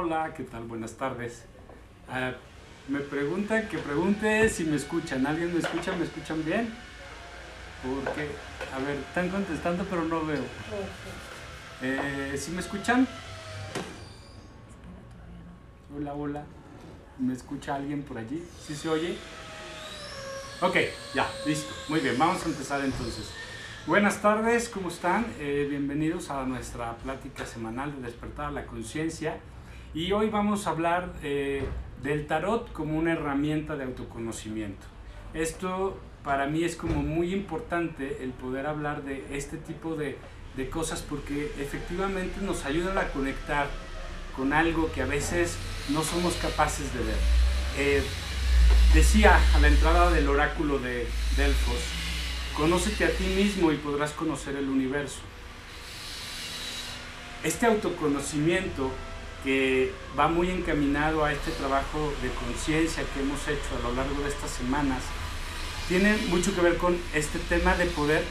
Hola, ¿qué tal? Buenas tardes. Ah, me preguntan que pregunte si me escuchan. ¿Alguien me escucha? ¿Me escuchan bien? Porque, a ver, están contestando pero no veo. Eh, ¿Sí me escuchan? Hola, hola. ¿Me escucha alguien por allí? ¿Sí se oye? Ok, ya, listo. Muy bien, vamos a empezar entonces. Buenas tardes, ¿cómo están? Eh, bienvenidos a nuestra plática semanal de Despertar la Conciencia. Y hoy vamos a hablar eh, del tarot como una herramienta de autoconocimiento. Esto para mí es como muy importante el poder hablar de este tipo de, de cosas porque efectivamente nos ayudan a conectar con algo que a veces no somos capaces de ver. Eh, decía a la entrada del oráculo de Delfos, conócete a ti mismo y podrás conocer el universo. Este autoconocimiento que va muy encaminado a este trabajo de conciencia que hemos hecho a lo largo de estas semanas, tiene mucho que ver con este tema de poder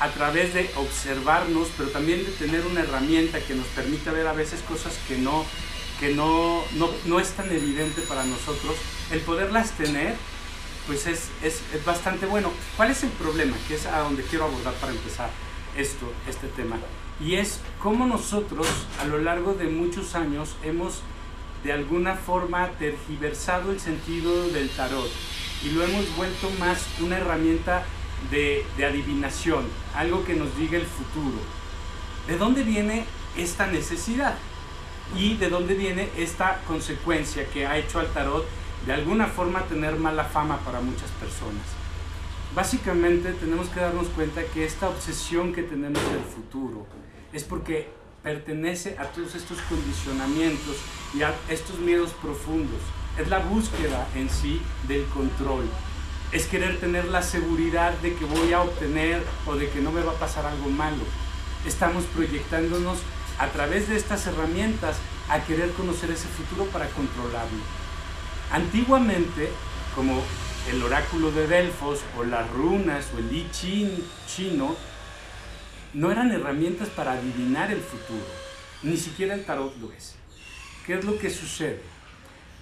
a través de observarnos, pero también de tener una herramienta que nos permita ver a veces cosas que no, que no, no, no es tan evidente para nosotros, el poderlas tener, pues es, es, es, bastante bueno. ¿Cuál es el problema? Que es a donde quiero abordar para empezar esto, este tema. Y es cómo nosotros a lo largo de muchos años hemos de alguna forma tergiversado el sentido del tarot y lo hemos vuelto más una herramienta de, de, adivinación, algo que nos diga el futuro. ¿De dónde viene esta necesidad? ¿Y de dónde viene esta consecuencia que ha hecho al tarot de alguna forma tener mala fama para muchas personas? Básicamente tenemos que darnos cuenta que esta obsesión que tenemos del futuro es porque pertenece a todos estos condicionamientos y a estos miedos profundos. Es la búsqueda en sí del control, es querer tener la seguridad de que voy a obtener o de que no me va a pasar algo malo. Estamos proyectándonos a través de estas herramientas a querer conocer ese futuro para controlarlo. Antiguamente, como el oráculo de Delfos o las runas o el I chino, no eran herramientas para adivinar el futuro, ni siquiera el tarot lo es. ¿Qué es lo que sucede?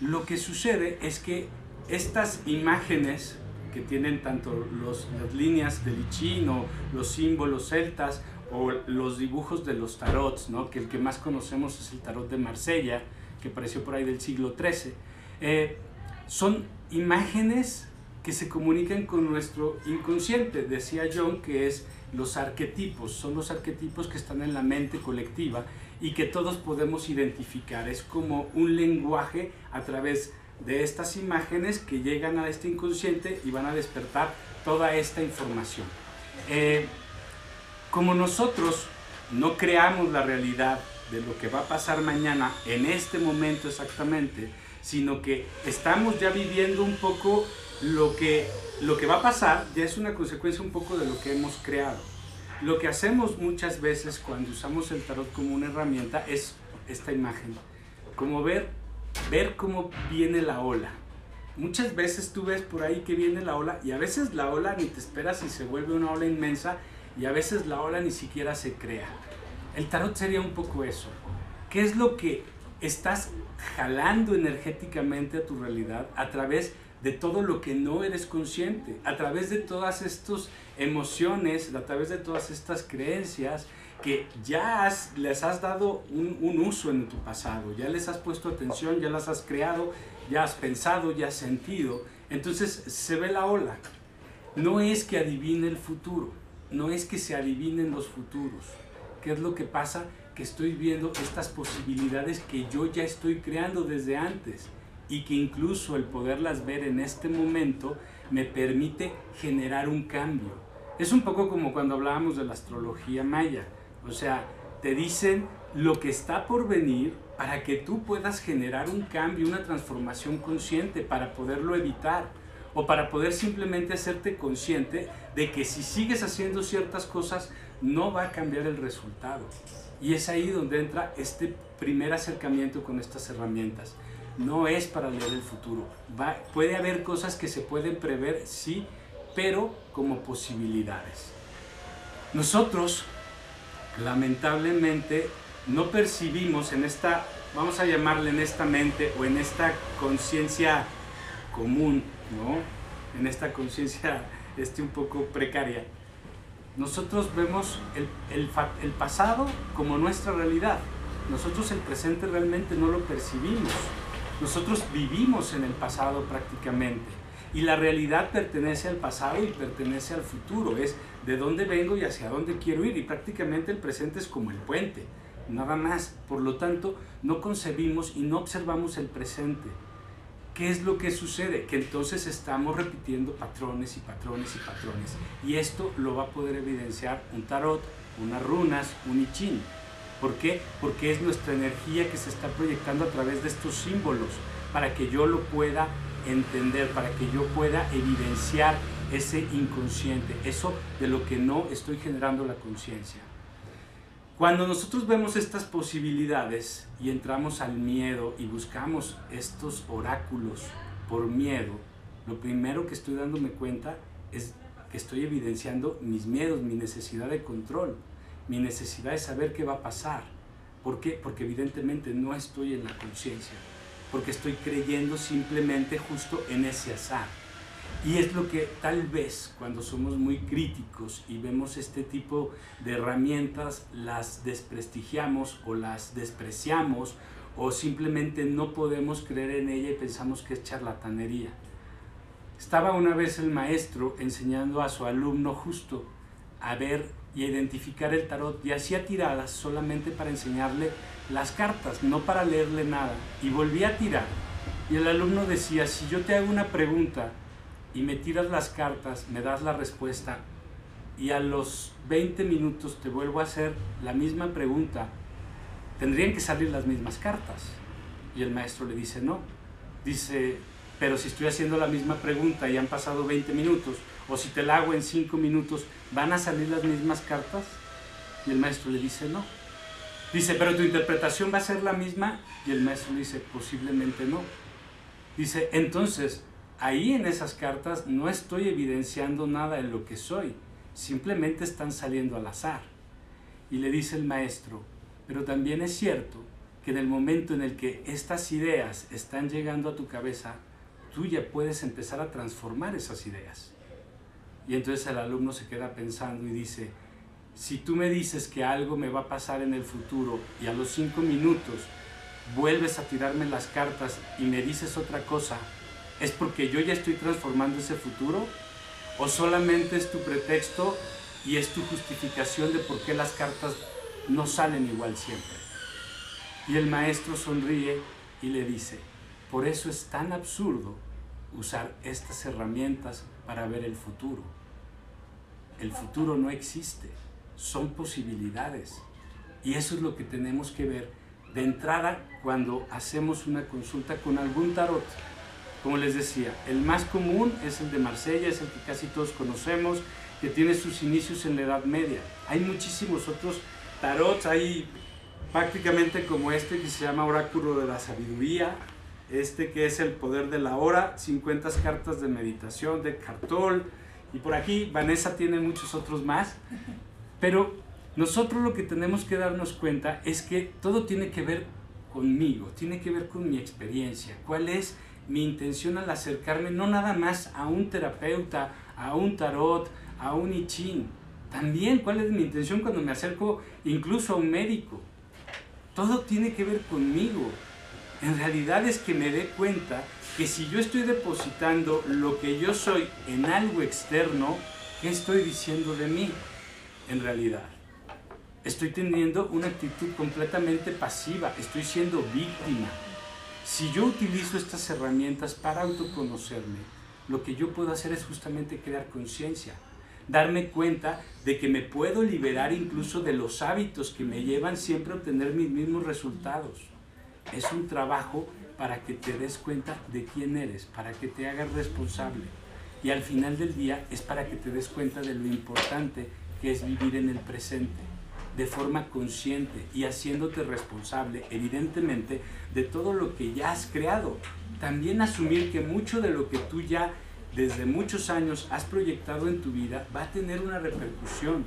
Lo que sucede es que estas imágenes que tienen tanto los, las líneas del I Ching o los símbolos celtas o los dibujos de los tarots, ¿no? que el que más conocemos es el tarot de Marsella, que apareció por ahí del siglo XIII, eh, son imágenes que se comunican con nuestro inconsciente. Decía John que es los arquetipos, son los arquetipos que están en la mente colectiva y que todos podemos identificar. Es como un lenguaje a través de estas imágenes que llegan a este inconsciente y van a despertar toda esta información. Eh, como nosotros no creamos la realidad de lo que va a pasar mañana en este momento exactamente, sino que estamos ya viviendo un poco lo que, lo que va a pasar, ya es una consecuencia un poco de lo que hemos creado. Lo que hacemos muchas veces cuando usamos el tarot como una herramienta es esta imagen, como ver, ver cómo viene la ola. Muchas veces tú ves por ahí que viene la ola y a veces la ola ni te esperas y se vuelve una ola inmensa y a veces la ola ni siquiera se crea. El tarot sería un poco eso. ¿Qué es lo que estás jalando energéticamente a tu realidad a través de todo lo que no eres consciente, a través de todas estas emociones, a través de todas estas creencias que ya les has dado un, un, uso en tu pasado, ya les has puesto atención, ya las has creado, ya has pensado, ya has sentido. Entonces se ve la ola. No es que adivine el futuro, no es que se adivinen los futuros. ¿Qué es lo que pasa? Que estoy viendo estas posibilidades que yo ya estoy creando desde antes y que incluso el poderlas ver en este momento me permite generar un cambio. Es un poco como cuando hablábamos de la astrología maya. O sea, te dicen lo que está por venir para que tú puedas generar un cambio, una transformación consciente para poderlo evitar o para poder simplemente hacerte consciente de que si sigues haciendo ciertas cosas no va a cambiar el resultado. Y es ahí donde entra este primer acercamiento con estas herramientas. No es para leer el futuro. Va, puede haber cosas que se pueden prever, sí, pero como posibilidades. Nosotros, lamentablemente, no percibimos en esta, vamos a llamarle en esta mente o en esta conciencia común, ¿no? En esta conciencia este, un poco precaria. Nosotros vemos el, pasado como nuestra realidad. Nosotros el presente realmente no lo percibimos. Nosotros vivimos en el pasado prácticamente. Y la realidad pertenece al pasado y pertenece al futuro. Es de dónde vengo y hacia dónde quiero ir. Y prácticamente el presente es como el puente. Nada más. Por lo tanto, no concebimos y no observamos el presente. ¿Qué es lo que sucede? Que entonces estamos repitiendo patrones y patrones y patrones. Y esto lo va a poder evidenciar un tarot, unas runas, un I Ching. ¿Por qué? Porque es nuestra energía que se está proyectando a través de estos símbolos para que yo lo pueda entender, para que yo pueda evidenciar ese inconsciente, eso de lo que no estoy generando la conciencia. Cuando nosotros vemos estas posibilidades y entramos al miedo y buscamos estos oráculos por miedo, lo primero que estoy dándome cuenta es que estoy evidenciando mis miedos, mi necesidad de control, mi necesidad de saber qué va a pasar. ¿Por qué? Porque evidentemente no estoy en la conciencia porque estoy creyendo simplemente justo en ese azar. Y es lo que tal vez cuando somos muy críticos y vemos este tipo de herramientas, las desprestigiamos o las despreciamos o simplemente no podemos creer en ella y pensamos que es charlatanería. Estaba una vez el maestro enseñando a su alumno justo a ver y a identificar el tarot y hacía tiradas solamente para enseñarle las cartas, no para leerle nada. Y volví a tirar. Y el alumno decía, si yo te hago una pregunta y me tiras las cartas, me das la respuesta, y a los 20 minutos te vuelvo a hacer la misma pregunta, tendrían que salir las mismas cartas. Y el maestro le dice, no. Dice, pero si estoy haciendo la misma pregunta y han pasado 20 minutos, o si te la hago en 5 minutos, ¿van a salir las mismas cartas? Y el maestro le dice, no. Dice, pero tu interpretación va a ser la misma. Y el maestro le dice, posiblemente no. Dice, entonces, ahí en esas cartas no estoy evidenciando nada de lo que soy. Simplemente están saliendo al azar. Y le dice el maestro, pero también es cierto que en el momento en el que estas ideas están llegando a tu cabeza, tú ya puedes empezar a transformar esas ideas. Y entonces el alumno se queda pensando y dice, si tú me dices que algo me va a pasar en el futuro y a los cinco minutos vuelves a tirarme las cartas y me dices otra cosa, ¿es porque yo ya estoy transformando ese futuro? ¿O solamente es tu pretexto y es tu justificación de por qué las cartas no salen igual siempre? Y el maestro sonríe y le dice, por eso es tan absurdo usar estas herramientas para ver el futuro. El futuro no existe son posibilidades. Y eso es lo que tenemos que ver de entrada cuando hacemos una consulta con algún tarot. Como les decía, el más común es el de Marsella, es el que casi todos conocemos, que tiene sus inicios en la Edad Media. Hay muchísimos otros tarots, hay prácticamente como este que se llama Oráculo de la Sabiduría, este que es el poder de la hora, 50 cartas de meditación de Cartol, y por aquí Vanessa tiene muchos otros más. Pero nosotros lo que tenemos que darnos cuenta es que todo tiene que ver conmigo, tiene que ver con mi experiencia, cuál es mi intención al acercarme no nada más a un terapeuta, a un tarot, a un I también cuál es mi intención cuando me acerco incluso a un médico. Todo tiene que ver conmigo. En realidad es que me dé cuenta que si yo estoy depositando lo que yo soy en algo externo, ¿qué estoy diciendo de mí? en realidad. Estoy teniendo una actitud completamente pasiva, estoy siendo víctima. Si yo utilizo estas herramientas para autoconocerme, lo que yo puedo hacer es justamente crear conciencia, darme cuenta de que me puedo liberar incluso de los hábitos que me llevan siempre a obtener mis mismos resultados. Es un trabajo para que te des cuenta de quién eres, para que te hagas responsable. Y al final del día es para que te des cuenta de lo importante que es vivir en el presente de forma consciente y haciéndote responsable, evidentemente, de todo lo que ya has creado. También asumir que mucho de lo que tú ya desde muchos años has proyectado en tu vida va a tener una repercusión,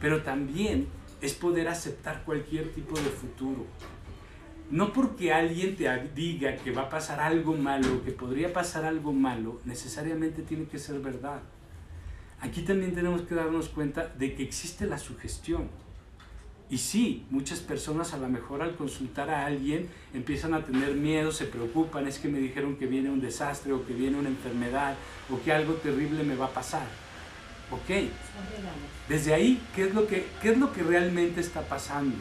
pero también es poder aceptar cualquier tipo de futuro. No porque alguien te diga que va a pasar algo malo, que podría pasar algo malo, necesariamente tiene que ser verdad. Aquí también tenemos que darnos cuenta de que existe la sugestión. Y sí, muchas personas a lo mejor al consultar a alguien empiezan a tener miedo, se preocupan, es que me dijeron que viene un desastre o que viene una enfermedad o que algo terrible me va a pasar. Ok, desde ahí, ¿qué es lo que, qué es lo que realmente está pasando?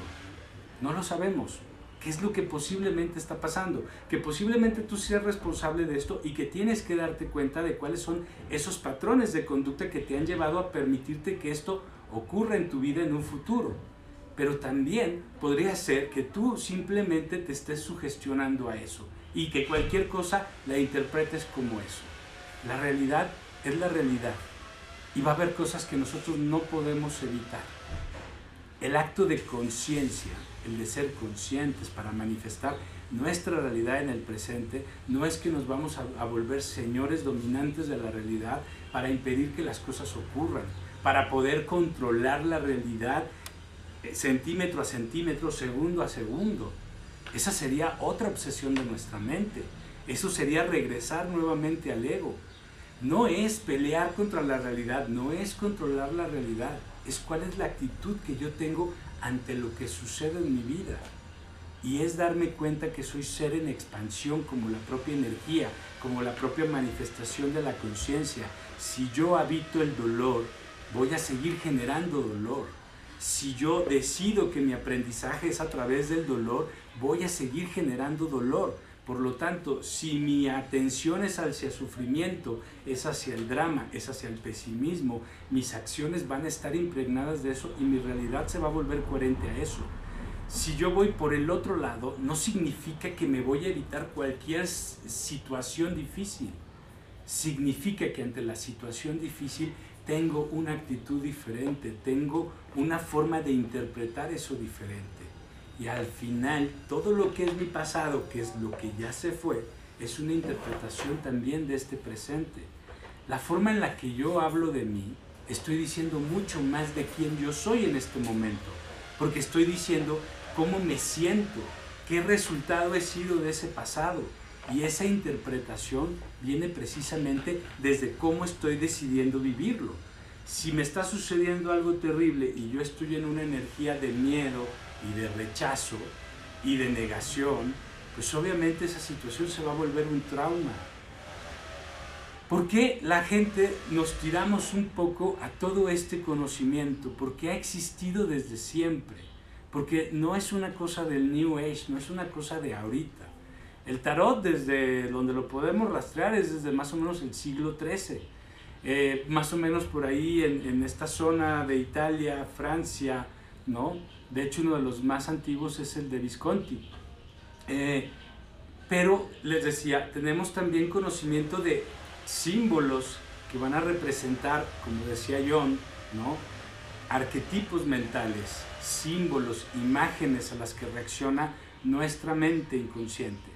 No lo sabemos. ¿Qué es lo que posiblemente está pasando? Que posiblemente tú seas responsable de esto y que tienes que darte cuenta de cuáles son esos patrones de conducta que te han llevado a permitirte que esto ocurra en tu vida en un futuro. Pero también podría ser que tú simplemente te estés sugestionando a eso y que cualquier cosa la interpretes como eso. La realidad es la realidad y va a haber cosas que nosotros no podemos evitar. El acto de conciencia, el de ser conscientes para manifestar nuestra realidad en el presente, no es que nos vamos a, a volver señores dominantes de la realidad para impedir que las cosas ocurran, para poder controlar la realidad centímetro a centímetro, segundo a segundo. Esa sería otra obsesión de nuestra mente. Eso sería regresar nuevamente al ego. No es pelear contra la realidad, no es controlar la realidad, es cuál es la actitud que yo tengo ante lo que sucede en mi vida. Y es darme cuenta que soy ser en expansión como la propia energía, como la propia manifestación de la conciencia. Si yo habito el dolor, voy a seguir generando dolor si yo decido que mi aprendizaje es a través del dolor, voy a seguir generando dolor. Por lo tanto, si mi atención es hacia sufrimiento, es hacia el drama, es hacia el pesimismo, mis acciones van a estar impregnadas de eso y mi realidad se va a volver coherente a eso. Si yo voy por el otro lado, no significa que me voy a evitar cualquier situación difícil. Significa que ante la situación difícil tengo una actitud diferente, tengo una forma de interpretar eso diferente. Y al final, todo lo que es mi pasado, que es lo que ya se fue, es una interpretación también de este presente. La forma en la que yo hablo de mí, estoy diciendo mucho más de quién yo soy en este momento, porque estoy diciendo cómo me siento, qué resultado he sido de ese pasado, y esa interpretación viene precisamente desde cómo estoy decidiendo vivirlo. Si me está sucediendo algo terrible y yo estoy en una energía de miedo y de rechazo y de negación, pues obviamente esa situación se va a volver un trauma. ¿Por qué la gente nos tiramos un poco a todo este conocimiento? Porque ha existido desde siempre. Porque no es una cosa del New Age, no es una cosa de ahorita. El tarot, desde donde lo podemos rastrear, es desde más o menos el siglo XIII. Eh, más o menos por ahí en, esta zona de Italia, Francia, ¿no? De hecho, uno de los más antiguos es el de Visconti. Eh, pero les decía, tenemos también conocimiento de símbolos que van a representar, como decía John, ¿no? arquetipos mentales, símbolos, imágenes a las que reacciona nuestra mente inconsciente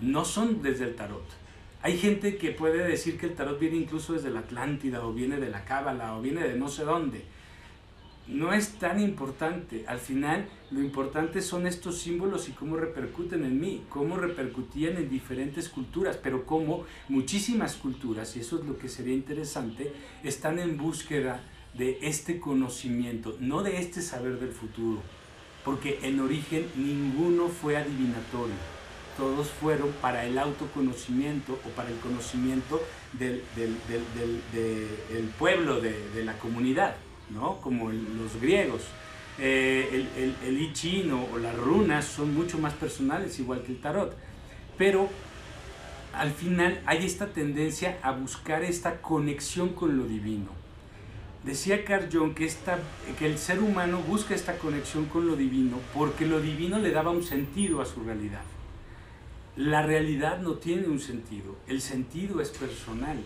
no son desde el tarot. Hay gente que puede decir que el tarot viene incluso desde la Atlántida o viene de la Cábala o viene de no sé dónde. No es tan importante. Al final lo importante son estos símbolos y cómo repercuten en mí, cómo repercutían en diferentes culturas, pero cómo muchísimas culturas, y eso es lo que sería interesante, están en búsqueda de este conocimiento, no de este saber del futuro, porque en origen ninguno fue adivinatorio todos fueron para el autoconocimiento o para el conocimiento del, pueblo, de, la comunidad, ¿no? como los griegos. Eh, el, el, I chino o las runas son mucho más personales, igual que el tarot. Pero al final hay esta tendencia a buscar esta conexión con lo divino. Decía Carl Jung que, esta, que el ser humano busca esta conexión con lo divino porque lo divino le daba un sentido a su realidad. La realidad no tiene un sentido, el sentido es personal.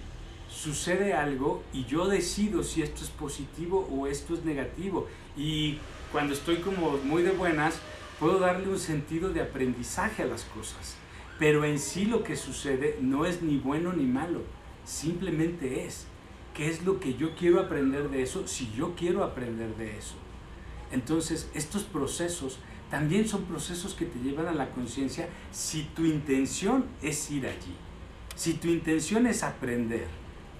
Sucede algo y yo decido si esto es positivo o esto es negativo. Y cuando estoy como muy de buenas, puedo darle un sentido de aprendizaje a las cosas. Pero en sí lo que sucede no es ni bueno ni malo, simplemente es. ¿Qué es lo que yo quiero aprender de eso si yo quiero aprender de eso? Entonces, estos procesos también son procesos que te llevan a la conciencia si tu intención es ir allí, si tu intención es aprender.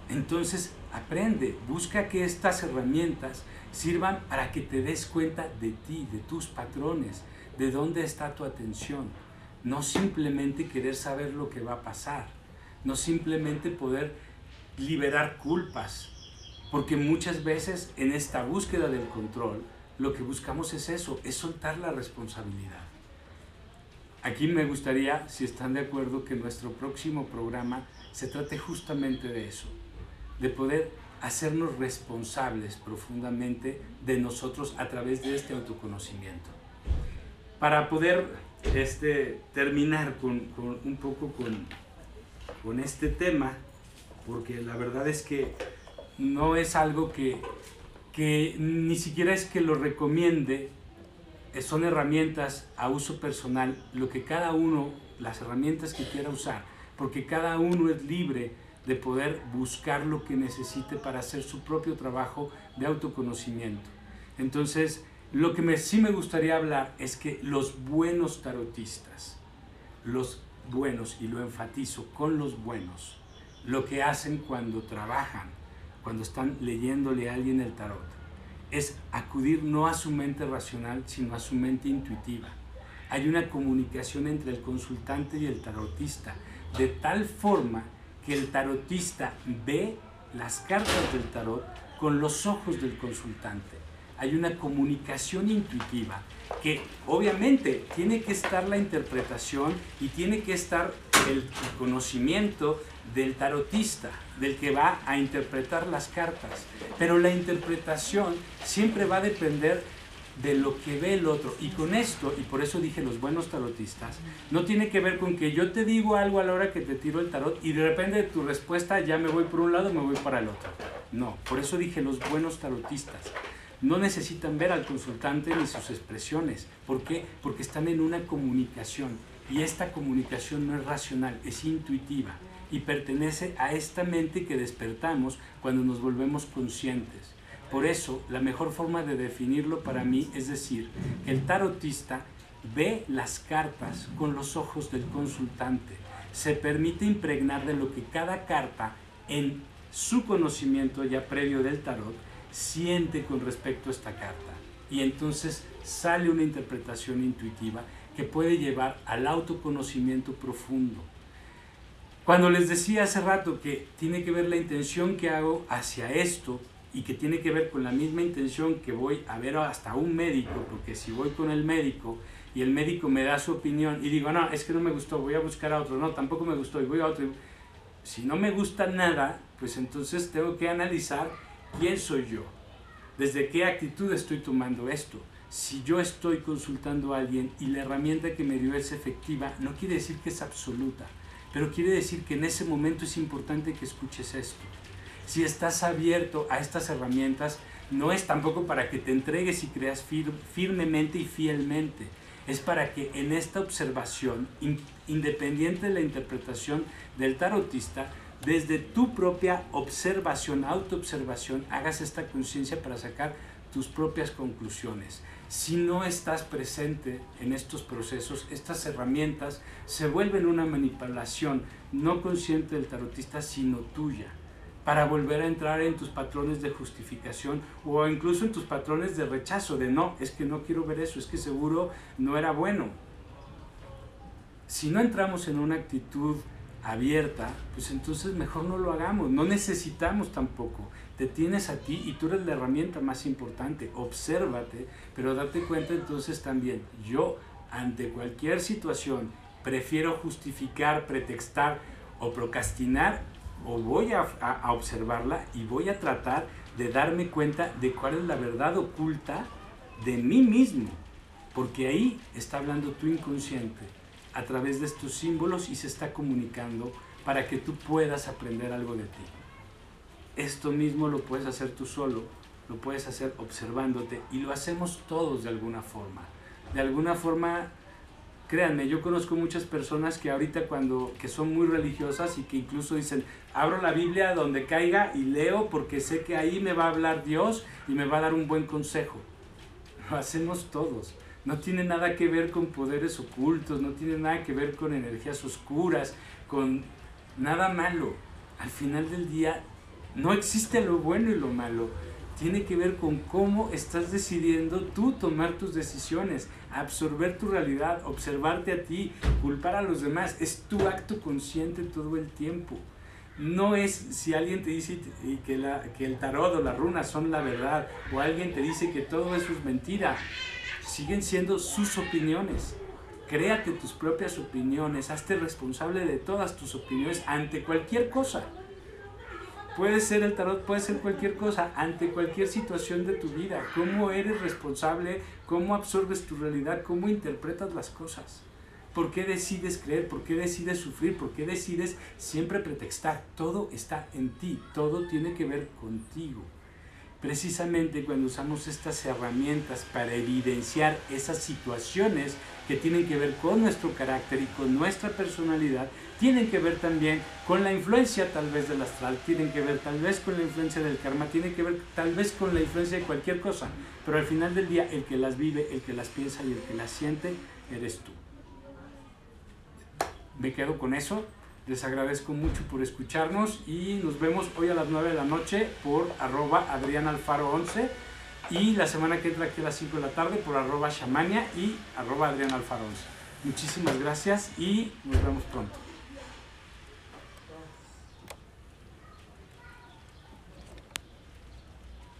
Entonces, aprende, busca que estas herramientas sirvan para que te des cuenta de ti, de tus patrones, de dónde está tu atención. No simplemente querer saber lo que va a pasar, no simplemente poder liberar culpas, porque muchas veces en esta búsqueda del control, lo que buscamos es eso, es soltar la responsabilidad. Aquí me gustaría, si están de acuerdo, que nuestro próximo programa se trate justamente de eso, de poder hacernos responsables profundamente de nosotros a través de este autoconocimiento. Para poder este, terminar con, un poco con, con este tema, porque la verdad es que no es algo que, que ni siquiera es que lo recomiende, eh, son herramientas a uso personal, lo que cada uno, las herramientas que quiera usar, porque cada uno es libre de poder buscar lo que necesite para hacer su propio trabajo de autoconocimiento. Entonces, lo que me, sí me gustaría hablar es que los buenos tarotistas, los buenos, y lo enfatizo con los buenos, lo que hacen cuando trabajan, cuando están leyéndole a alguien el tarot, es acudir no a su mente racional, sino a su mente intuitiva. Hay una comunicación entre el consultante y el tarotista, de tal forma que el tarotista ve las cartas del tarot con los ojos del consultante hay una comunicación intuitiva que obviamente tiene que estar la interpretación y tiene que estar el conocimiento del tarotista, del que va a interpretar las cartas. Pero la interpretación siempre va a depender de lo que ve el otro. Y con esto, y por eso dije los buenos tarotistas, no tiene que ver con que yo te digo algo a la hora que te tiro el tarot y de repente de tu respuesta ya me voy por un lado, me voy para el otro. No, por eso dije los buenos tarotistas no necesitan ver al consultante ni sus expresiones. ¿Por qué? Porque están en una comunicación y esta comunicación no es racional, es intuitiva y pertenece a esta mente que despertamos cuando nos volvemos conscientes. Por eso, la mejor forma de definirlo para mí es decir, que el tarotista ve las cartas con los ojos del consultante, se permite impregnar de lo que cada carta en su conocimiento ya previo del tarot siente con respecto a esta carta. Y entonces sale una interpretación intuitiva que puede llevar al autoconocimiento profundo. Cuando les decía hace rato que tiene que ver la intención que hago hacia esto y que tiene que ver con la misma intención que voy a ver hasta un médico, porque si voy con el médico y el médico me da su opinión y digo, no, es que no me gustó, voy a buscar a otro, no, tampoco me gustó y voy a otro. Si no me gusta nada, pues entonces tengo que analizar ¿Quién soy yo? ¿Desde qué actitud estoy tomando esto? Si yo estoy consultando a alguien y la herramienta que me dio es efectiva, no quiere decir que es absoluta, pero quiere decir que en ese momento es importante que escuches esto. Si estás abierto a estas herramientas, no es tampoco para que te entregues y creas firmemente y fielmente. Es para que en esta observación, independiente de la interpretación del tarotista, desde tu propia observación, autoobservación, hagas esta conciencia para sacar tus propias conclusiones. Si no estás presente en estos procesos, estas herramientas se vuelven una manipulación no consciente del tarotista, sino tuya, para volver a entrar en tus patrones de justificación o incluso en tus patrones de rechazo, de no, es que no quiero ver eso, es que seguro no era bueno. Si no entramos en una actitud abierta, pues entonces mejor no lo hagamos, no necesitamos tampoco. Te tienes a ti y tú eres la herramienta más importante, obsérvate, pero date cuenta entonces también, yo ante cualquier situación prefiero justificar, pretextar o procrastinar o voy a, a observarla y voy a tratar de darme cuenta de cuál es la verdad oculta de mí mismo, porque ahí está hablando tu inconsciente a través de estos símbolos y se está comunicando para que tú puedas aprender algo de ti. Esto mismo lo puedes hacer tú solo, lo puedes hacer observándote y lo hacemos todos de alguna forma. De alguna forma, créanme, yo conozco muchas personas que ahorita cuando que son muy religiosas y que incluso dicen, abro la Biblia donde caiga y leo porque sé que ahí me va a hablar Dios y me va a dar un buen consejo. lo hacemos todos. No tiene nada que ver con poderes ocultos, no tiene nada que ver con energías oscuras, con nada malo. Al final del día no existe lo bueno y lo malo. Tiene que ver con cómo estás decidiendo tú tomar tus decisiones, absorber tu realidad, observarte a ti, culpar a los demás. Es tu acto consciente todo el tiempo. No es si alguien te dice que, la, que el tarot o las runas son la verdad, o alguien te dice que todo eso es mentira. Siguen siendo sus opiniones. Créate tus propias opiniones, hazte responsable de todas tus opiniones ante cualquier cosa. Puede ser el tarot, puede ser cualquier cosa, ante cualquier situación de tu vida. ¿Cómo eres responsable? ¿Cómo absorbes tu realidad? ¿Cómo interpretas las cosas? ¿Por qué decides creer? ¿Por qué decides sufrir? ¿Por qué decides siempre pretextar? Todo está en ti, todo tiene que ver contigo. Precisamente cuando usamos estas herramientas para evidenciar esas situaciones que tienen que ver con nuestro carácter y con nuestra personalidad, tienen que ver también con la influencia tal vez del astral, tienen que ver tal vez con la influencia del karma, tienen que ver tal vez con la influencia de cualquier cosa, pero al final del día el que las vive, el que las piensa y el que las siente, eres tú. Me quedo con eso, les agradezco mucho por escucharnos y nos vemos hoy a las 9 de la noche por arroba Alfaro 11 y la semana que entra aquí a las 5 de la tarde por arroba Shamania y arroba Alfaro 11. Muchísimas gracias y nos vemos pronto.